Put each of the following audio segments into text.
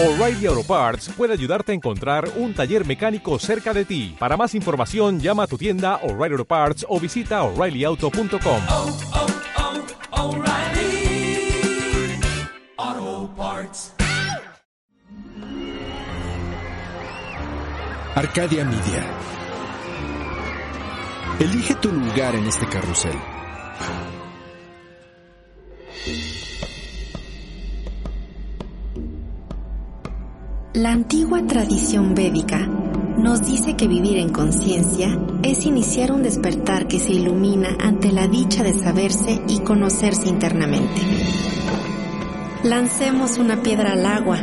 O'Reilly Auto Parts puede ayudarte a encontrar un taller mecánico cerca de ti. Para más información, llama a tu tienda O'Reilly Auto Parts o visita oreillyauto.com. oh, oh, O'Reilly Auto Parts. Arcadia Media. Elige tu lugar en este carrusel. La antigua tradición védica nos dice que vivir en conciencia es iniciar un despertar que se ilumina ante la dicha de saberse y conocerse internamente. Lancemos una piedra al agua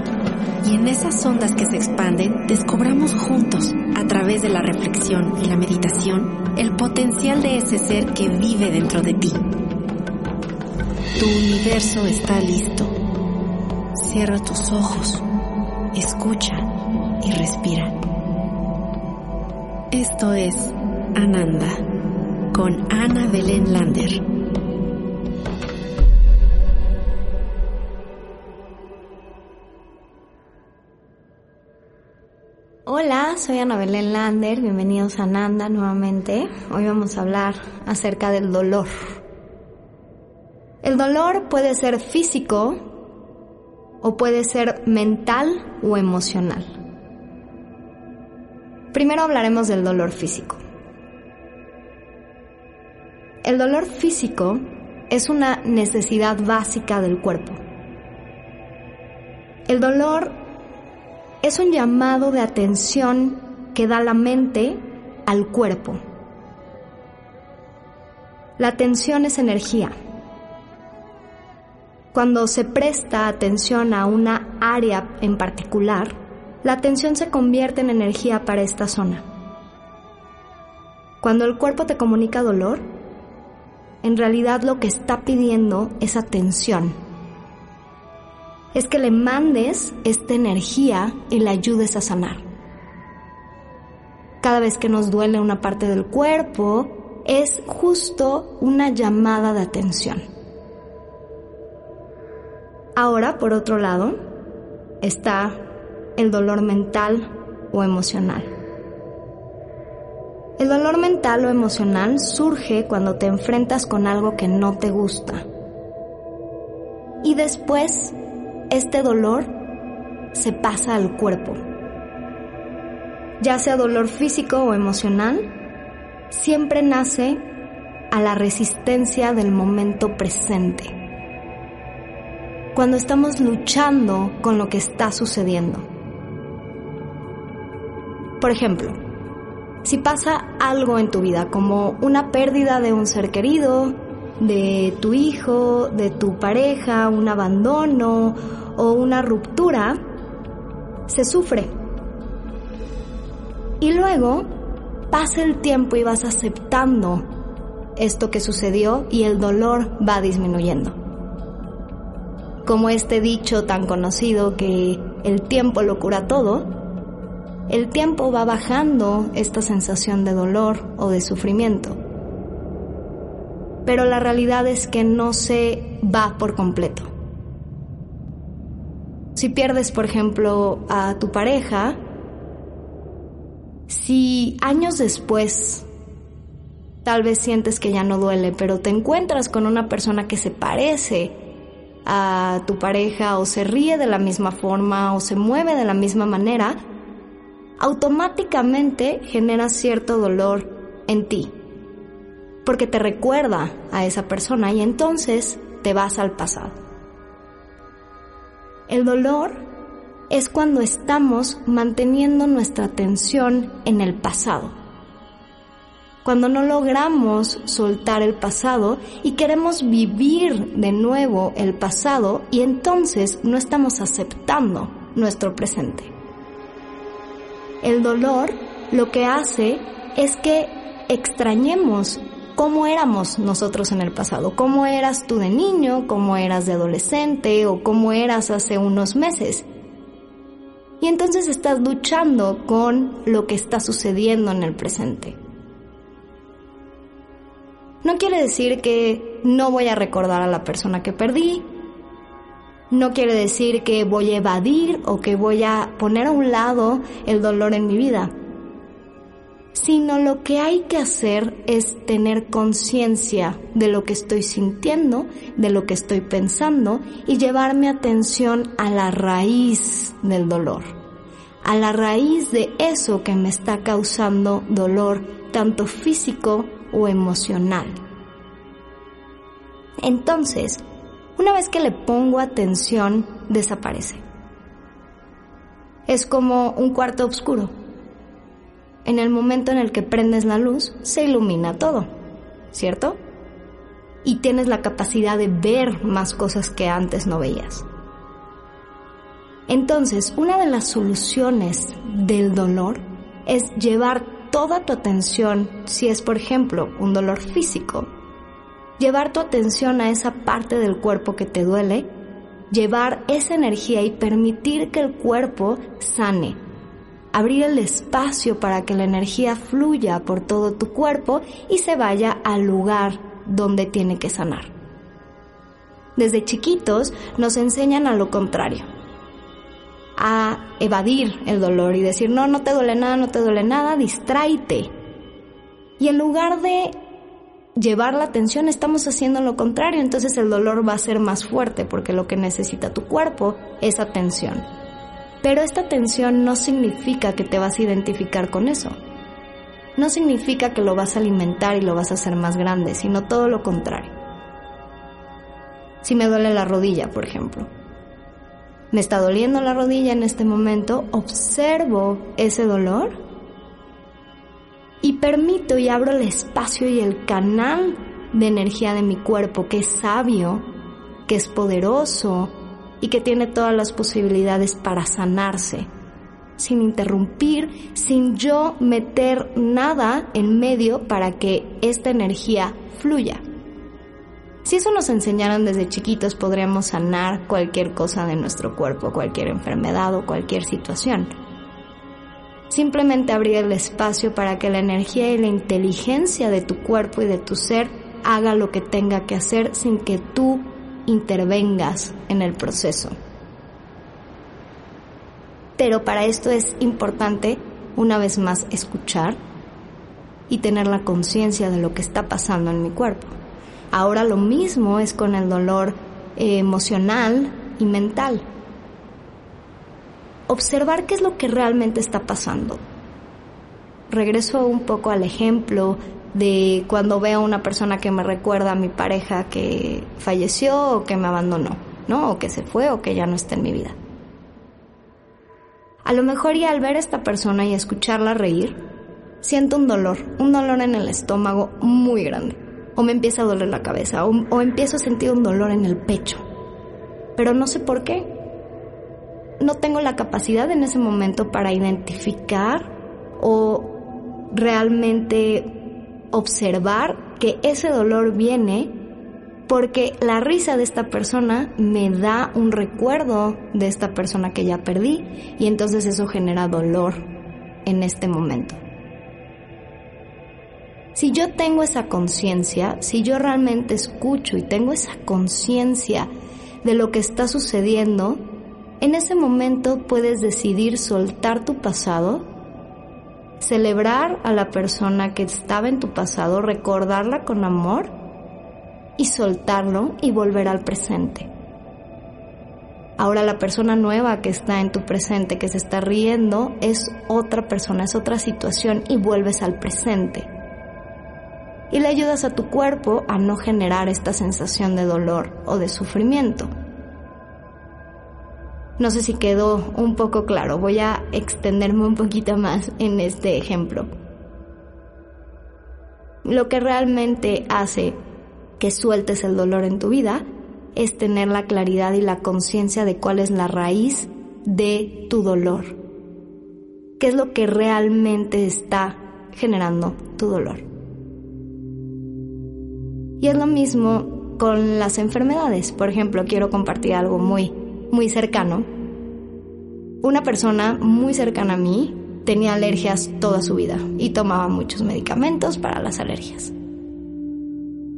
y en esas ondas que se expanden descubramos juntos, a través de la reflexión y la meditación, el potencial de ese ser que vive dentro de ti. Tu universo está listo. Cierra tus ojos, escucha y respira. Esto es Ananda con Ana Belén Lander. Hola, soy Ana Belén Lander, bienvenidos a Ananda nuevamente. Hoy vamos a hablar acerca del dolor. El dolor puede ser físico o puede ser mental o emocional. Primero hablaremos del dolor físico. El dolor físico es una necesidad básica del cuerpo. El dolor es un llamado de atención que da la mente al cuerpo. La atención es energía. Cuando se presta atención a una área en particular, la atención se convierte en energía para esta zona. Cuando el cuerpo te comunica dolor, en realidad lo que está pidiendo es atención. Es que le mandes esta energía y le ayudes a sanar. Cada vez que nos duele una parte del cuerpo, es justo una llamada de atención. Ahora, por otro lado, está el dolor mental o emocional. El dolor mental o emocional surge cuando te enfrentas con algo que no te gusta. Y después, este dolor se pasa al cuerpo. Ya sea dolor físico o emocional, siempre nace a la resistencia del momento presente. Cuando estamos luchando con lo que está sucediendo. Por ejemplo, si pasa algo en tu vida, como una pérdida de un ser querido, de tu hijo, de tu pareja, un abandono o una ruptura, se sufre. Y luego pasa el tiempo y vas aceptando esto que sucedió y el dolor va disminuyendo. Como este dicho tan conocido que el tiempo lo cura todo, el tiempo va bajando esta sensación de dolor o de sufrimiento. Pero la realidad es que no se va por completo. Si pierdes, por ejemplo, a tu pareja, si años después tal vez sientes que ya no duele, pero te encuentras con una persona que se parece a tu pareja o se ríe de la misma forma o se mueve de la misma manera, automáticamente genera cierto dolor en ti, porque te recuerda a esa persona y entonces te vas al pasado. El dolor es cuando estamos manteniendo nuestra atención en el pasado, cuando no logramos soltar el pasado y queremos vivir de nuevo el pasado y entonces no estamos aceptando nuestro presente. El dolor lo que hace es que extrañemos cómo éramos nosotros en el pasado, cómo eras tú de niño, cómo eras de adolescente o cómo eras hace unos meses. Y entonces estás luchando con lo que está sucediendo en el presente. No quiere decir que no voy a recordar a la persona que perdí. no quiere decir que voy a evadir o que voy a poner a un lado el dolor en mi vida, sino lo que hay que hacer es tener conciencia de lo que estoy sintiendo, de lo que estoy pensando y llevar mi atención a la raíz del dolor, a la raíz de eso que me está causando dolor, tanto físico o emocional. Entonces, una vez que le pongo atención, desaparece. Es como un cuarto oscuro. En el momento en el que prendes la luz, se ilumina todo, ¿cierto? Y tienes la capacidad de ver más cosas que antes no veías. Entonces, una de las soluciones del dolor es llevar toda tu atención, si es por ejemplo un dolor físico, llevar tu atención a esa parte del cuerpo que te duele, llevar esa energía y permitir que el cuerpo sane. Abrir el espacio para que la energía fluya por todo tu cuerpo y se vaya al lugar donde tiene que sanar. Desde chiquitos nos enseñan a lo contrario, a evadir el dolor y decir, no, no te duele nada, no te duele nada, distráete. Y en lugar de llevar la atención estamos haciendo lo contrario, entonces el dolor va a ser más fuerte porque lo que necesita tu cuerpo es atención. Pero esta atención no significa que te vas a identificar con eso. No significa que lo vas a alimentar y lo vas a hacer más grande, sino todo lo contrario. Si me duele la rodilla, por ejemplo. Me está doliendo la rodilla en este momento, observo ese dolor y permito y abro el espacio y el canal de energía de mi cuerpo que es sabio, que es poderoso y que tiene todas las posibilidades para sanarse, sin interrumpir, sin yo meter nada en medio para que esta energía fluya. Si eso nos enseñaran desde chiquitos, podríamos sanar cualquier cosa de nuestro cuerpo, cualquier enfermedad o cualquier situación. Simplemente abrir el espacio para que la energía y la inteligencia de tu cuerpo y de tu ser haga lo que tenga que hacer sin que tú intervengas en el proceso. Pero para esto es importante, una vez más, escuchar y tener la conciencia de lo que está pasando en mi cuerpo. Ahora lo mismo es con el dolor eh, emocional y mental observar qué es lo que realmente está pasando. Regreso un poco al ejemplo de cuando veo a una persona que me recuerda a mi pareja que falleció o que me abandonó, ¿no? O que se fue o que ya no está en mi vida. A lo mejor y al ver a esta persona y escucharla reír, siento un dolor, un dolor en el estómago muy grande. O me empieza a doler la cabeza, o, empiezo a sentir un dolor en el pecho. Pero no sé por qué, no tengo la capacidad en ese momento para identificar o realmente observar que ese dolor viene porque la risa de esta persona me da un recuerdo de esta persona que ya perdí y entonces eso genera dolor en este momento. Si yo tengo esa conciencia, si yo realmente escucho y tengo esa conciencia de lo que está sucediendo, en ese momento puedes decidir soltar tu pasado, celebrar a la persona que estaba en tu pasado, recordarla con amor y soltarlo y volver al presente. Ahora la persona nueva que está en tu presente, que se está riendo, es otra persona, es otra situación y vuelves al presente. Y le ayudas a tu cuerpo a no generar esta sensación de dolor o de sufrimiento. No sé si quedó un poco claro, voy a extenderme un poquito más en este ejemplo. Lo que realmente hace que sueltes el dolor en tu vida es tener la claridad y la conciencia de cuál es la raíz de tu dolor. ¿Qué es lo que realmente está generando tu dolor? Y es lo mismo con las enfermedades. Por ejemplo, quiero compartir algo muy muy cercano, una persona muy cercana a mí tenía alergias toda su vida y tomaba muchos medicamentos para las alergias.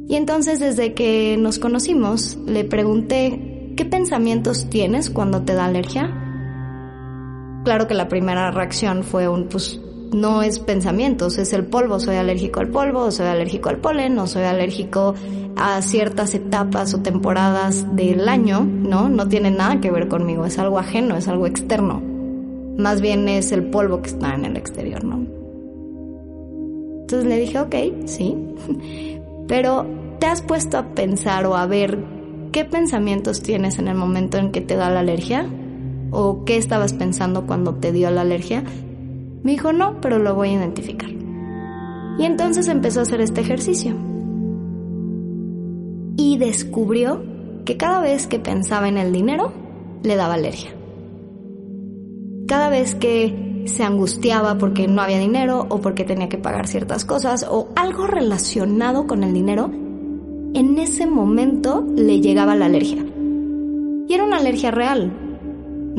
Y entonces desde que nos conocimos le pregunté ¿qué pensamientos tienes cuando te da alergia? Claro que la primera reacción fue un, pues no es pensamientos, es el polvo, soy alérgico al polvo, o soy alérgico al polen, o soy alérgico a ciertas etapas o temporadas del año, ¿no? No tiene nada que ver conmigo, es algo ajeno, es algo externo. Más bien es el polvo que está en el exterior, ¿no? Entonces le dije, ok, sí, pero ¿te has puesto a pensar o a ver qué pensamientos tienes en el momento en que te da la alergia? ¿O qué estabas pensando cuando te dio la alergia? Me dijo, no, pero lo voy a identificar. Y entonces empezó a hacer este ejercicio. Y descubrió que cada vez que pensaba en el dinero, le daba alergia. Cada vez que se angustiaba porque no había dinero o porque tenía que pagar ciertas cosas o algo relacionado con el dinero, en ese momento le llegaba la alergia. Y era una alergia real,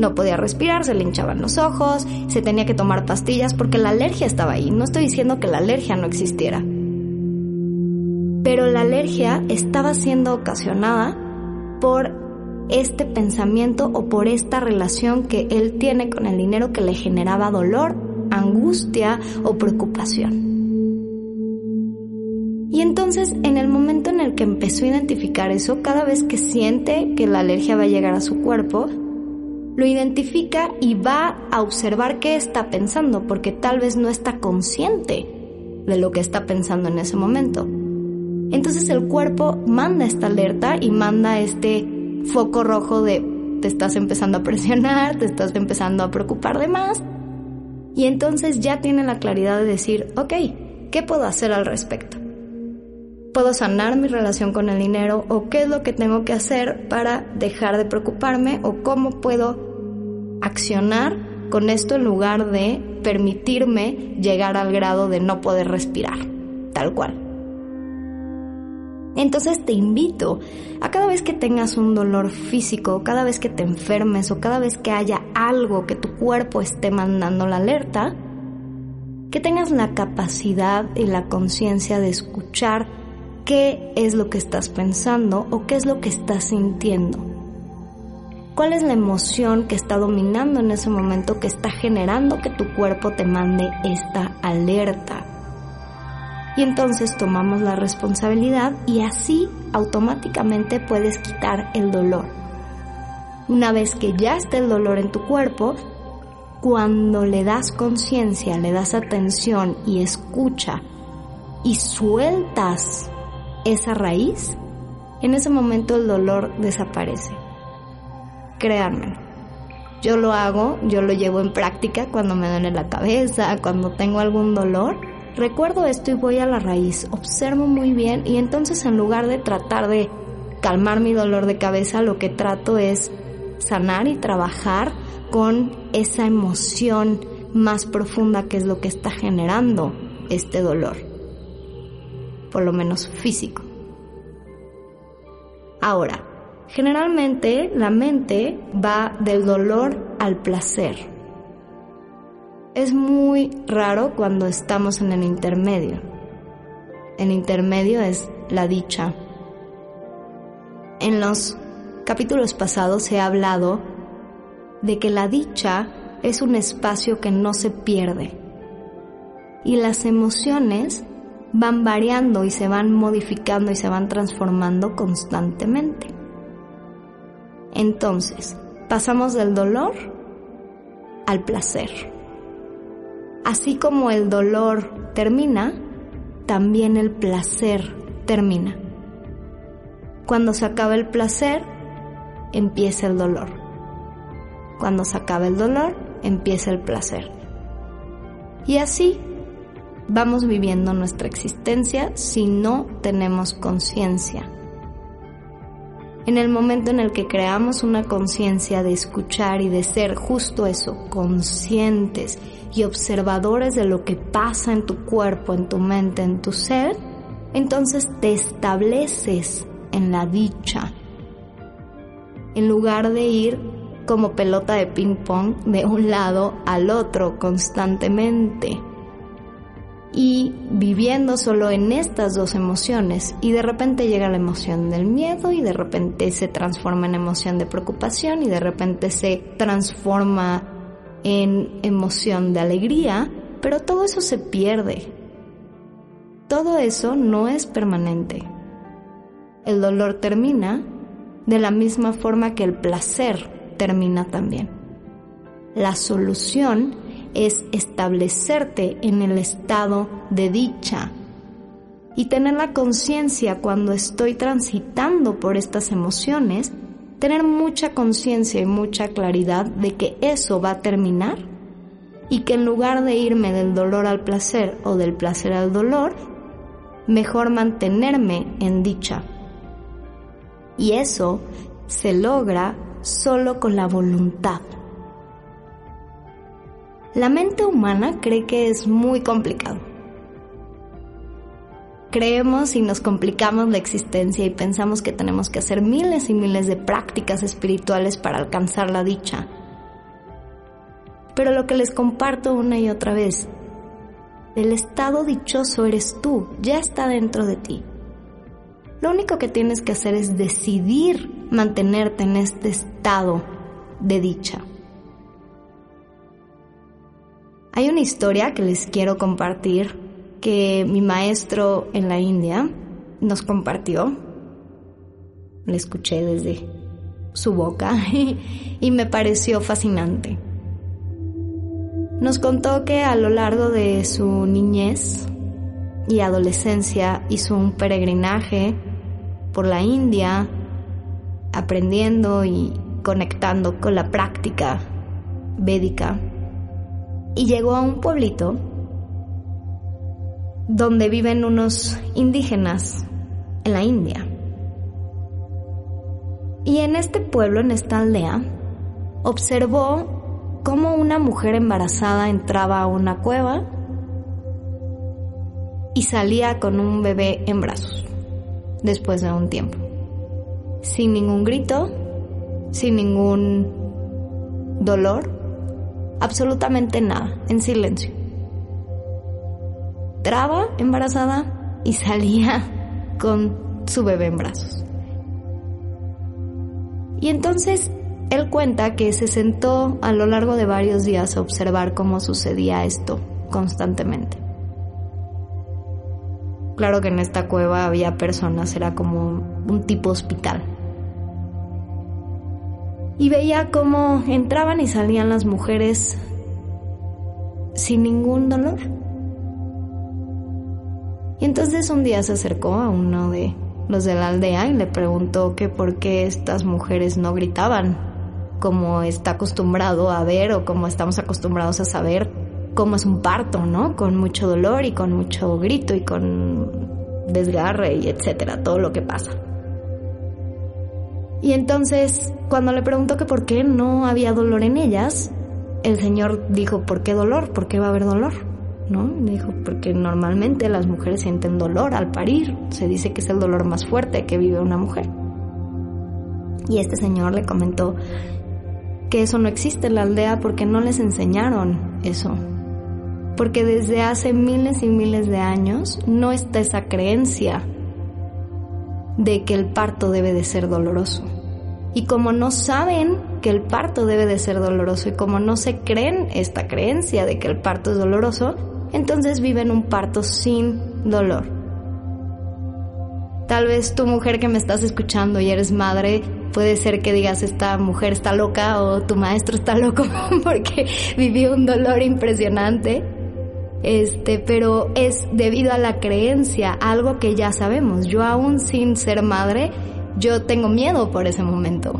no podía respirar, se le hinchaban los ojos, se tenía que tomar pastillas porque la alergia estaba ahí. No estoy diciendo que la alergia no existiera. Pero la alergia estaba siendo ocasionada por este pensamiento o por esta relación que él tiene con el dinero que le generaba dolor, angustia o preocupación. Y entonces, en el momento en el que empezó a identificar eso, cada vez que siente que la alergia va a llegar a su cuerpo, lo identifica y va a observar qué está pensando, porque tal vez no está consciente de lo que está pensando en ese momento. Entonces el cuerpo manda esta alerta y manda este foco rojo de te estás empezando a presionar, te estás empezando a preocupar de más. Y entonces ya tiene la claridad de decir, ok, ¿qué puedo hacer al respecto? ¿Puedo sanar mi relación con el dinero o qué es lo que tengo que hacer para dejar de preocuparme o cómo puedo accionar con esto en lugar de permitirme llegar al grado de no poder respirar, tal cual? Entonces te invito a cada vez que tengas un dolor físico, cada vez que te enfermes o cada vez que haya algo que tu cuerpo esté mandando la alerta, que tengas la capacidad y la conciencia de escuchar qué es lo que estás pensando o qué es lo que estás sintiendo. ¿Cuál es la emoción que está dominando en ese momento que está generando que tu cuerpo te mande esta alerta? Y entonces tomamos la responsabilidad y así automáticamente puedes quitar el dolor. Una vez que ya está el dolor en tu cuerpo, cuando le das conciencia, le das atención y escucha y sueltas esa raíz, en ese momento el dolor desaparece. Créanme, yo lo hago, yo lo llevo en práctica cuando me duele la cabeza, cuando tengo algún dolor. Recuerdo esto y voy a la raíz, observo muy bien y entonces en lugar de tratar de calmar mi dolor de cabeza, lo que trato es sanar y trabajar con esa emoción más profunda que es lo que está generando este dolor por lo menos físico. Ahora, generalmente la mente va del dolor al placer. Es muy raro cuando estamos en el intermedio. El intermedio es la dicha. En los capítulos pasados se ha hablado de que la dicha es un espacio que no se pierde y las emociones van variando y se van modificando y se van transformando constantemente. Entonces, pasamos del dolor al placer. Así como el dolor termina, también el placer termina. Cuando se acaba el placer, empieza el dolor. Cuando se acaba el dolor, empieza el placer. Y así vamos viviendo nuestra existencia si no tenemos conciencia. En el momento en el que creamos una conciencia de escuchar y de ser justo eso, conscientes y observadores de lo que pasa en tu cuerpo, en tu mente, en tu ser, entonces te estableces en la dicha. En lugar de ir como pelota de ping pong de un lado al otro constantemente y viviendo solo en estas dos emociones y de repente llega la emoción del miedo y de repente se transforma en emoción de preocupación y de repente se transforma en emoción de alegría, pero todo eso se pierde. Todo eso no es permanente. El dolor termina de la misma forma que el placer termina también. La solución es establecerte en el estado de dicha y tener la conciencia cuando estoy transitando por estas emociones, tener mucha conciencia y mucha claridad de que eso va a terminar y que en lugar de irme del dolor al placer o del placer al dolor, mejor mantenerme en dicha. Y eso se logra solo con la voluntad. La mente humana cree que es muy complicado. Creemos y nos complicamos la existencia y pensamos que tenemos que hacer miles y miles de prácticas espirituales para alcanzar la dicha. Pero lo que les comparto una y otra vez, el estado dichoso eres tú, ya está dentro de ti. Lo único que tienes que hacer es decidir mantenerte en este estado de dicha. Hay una historia que les quiero compartir que mi maestro en la India nos compartió. La escuché desde su boca y, me pareció fascinante. Nos contó que a lo largo de su niñez y adolescencia hizo un peregrinaje por la India, aprendiendo y conectando con la práctica védica y llegó a un pueblito donde viven unos indígenas en la India. Y en este pueblo, en esta aldea, observó cómo una mujer embarazada entraba a una cueva y salía con un bebé en brazos después de un tiempo. Sin ningún grito, sin ningún dolor, absolutamente nada, en silencio. Traba embarazada y salía con su bebé en brazos. Y entonces él cuenta que se sentó a lo largo de varios días a observar cómo sucedía esto constantemente. Claro que en esta cueva había personas, era como un tipo hospital y veía cómo entraban y salían las mujeres sin ningún dolor. Y entonces un día se acercó a uno de los de la aldea y le preguntó que por qué estas mujeres no gritaban, como está acostumbrado a ver o como estamos acostumbrados a saber cómo es un parto, ¿no? Con mucho dolor y con mucho grito y con desgarre y etcétera, todo lo que pasa. Y entonces, cuando le preguntó que por qué no había dolor en ellas, el Señor dijo, ¿por qué dolor? ¿Por qué va a haber dolor? ¿No? Dijo, porque normalmente las mujeres sienten dolor al parir. Se dice que es el dolor más fuerte que vive una mujer. Y este señor le comentó que eso no existe en la aldea porque no les enseñaron eso. Porque desde hace miles y miles de años no está esa creencia de que el parto debe de ser doloroso. Y como no saben que el parto debe de ser doloroso y como no se creen esta creencia de que el parto es doloroso, entonces viven un parto sin dolor. Tal vez tu mujer que me estás escuchando y eres madre, puede ser que digas esta mujer está loca o tu maestro está loco porque vivió un dolor impresionante este, pero es debido a la creencia, algo que ya sabemos. Yo aún sin ser madre, yo tengo miedo por ese momento.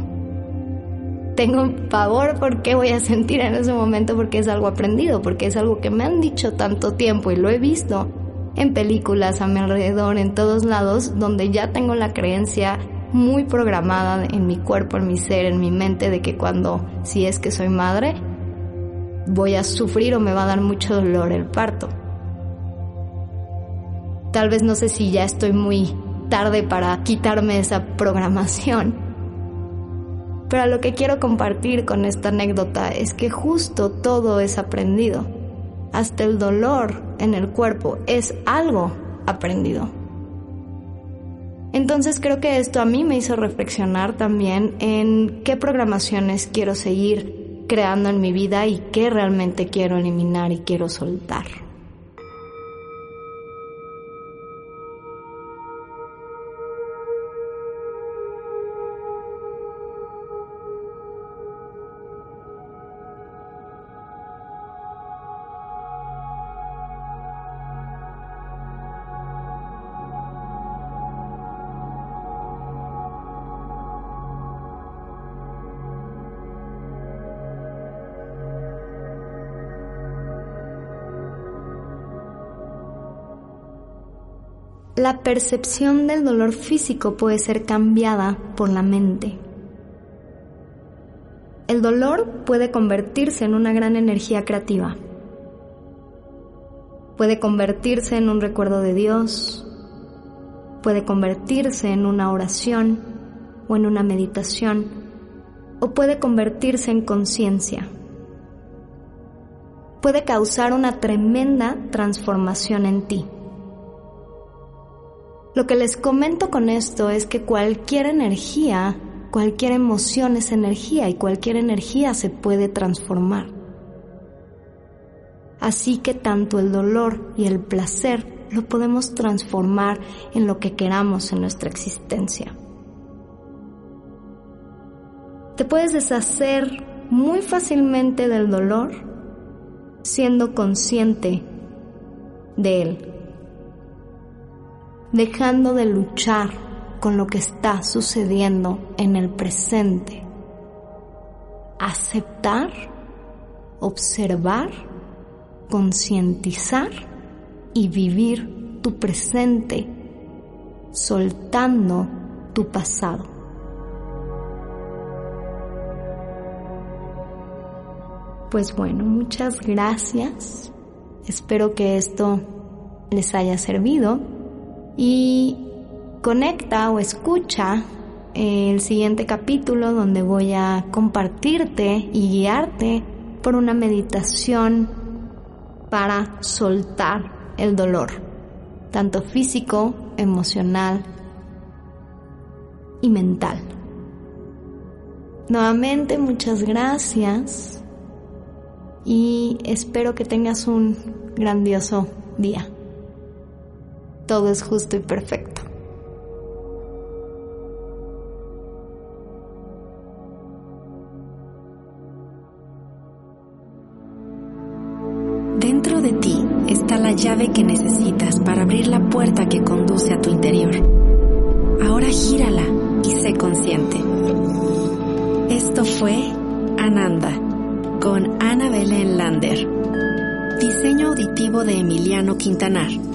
Tengo pavor por qué voy a sentir en ese momento porque es algo aprendido, porque es algo que me han dicho tanto tiempo y lo he visto en películas a mi alrededor, en todos lados, donde ya tengo la creencia muy programada en mi cuerpo, en mi ser, en mi mente de que cuando, si es que soy madre, voy a sufrir o me va a dar mucho dolor el parto. Tal vez no sé si ya estoy muy tarde para quitarme esa programación. Pero lo que quiero compartir con esta anécdota es que justo todo es aprendido. Hasta el dolor en el cuerpo, es algo aprendido. Entonces creo que esto a mí me hizo reflexionar también en qué programaciones quiero seguir creando en mi vida y qué realmente quiero eliminar y quiero soltar. La percepción del dolor físico puede ser cambiada por la mente. El dolor puede convertirse en una gran energía creativa. Puede convertirse en un recuerdo de Dios. Puede convertirse en una oración o en una meditación. O puede convertirse en conciencia. Puede causar una tremenda transformación en ti. Lo que les comento con esto es que cualquier energía, cualquier emoción es energía y cualquier energía se puede transformar. Así que tanto el dolor y el placer lo podemos transformar en lo que queramos en nuestra existencia. Te puedes deshacer muy fácilmente del dolor siendo consciente de él dejando de luchar con lo que está sucediendo en el presente. Aceptar, observar, concientizar y vivir tu presente, soltando tu pasado. Pues bueno, muchas gracias. Espero que esto les haya servido y conecta o escucha el siguiente capítulo donde voy a compartirte y guiarte por una meditación para soltar el dolor, tanto físico, emocional y mental. Nuevamente muchas gracias y espero que tengas un grandioso día todo es justo y perfecto. Dentro de ti está la llave que necesitas para abrir la puerta que conduce a tu interior. Ahora gírala y sé consciente. Esto fue Ananda con Ana Belén Lander. Diseño auditivo de Emiliano Quintanar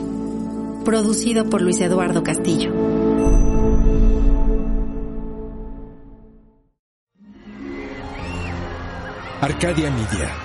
producido por Luis Eduardo Castillo. Arcadia Media.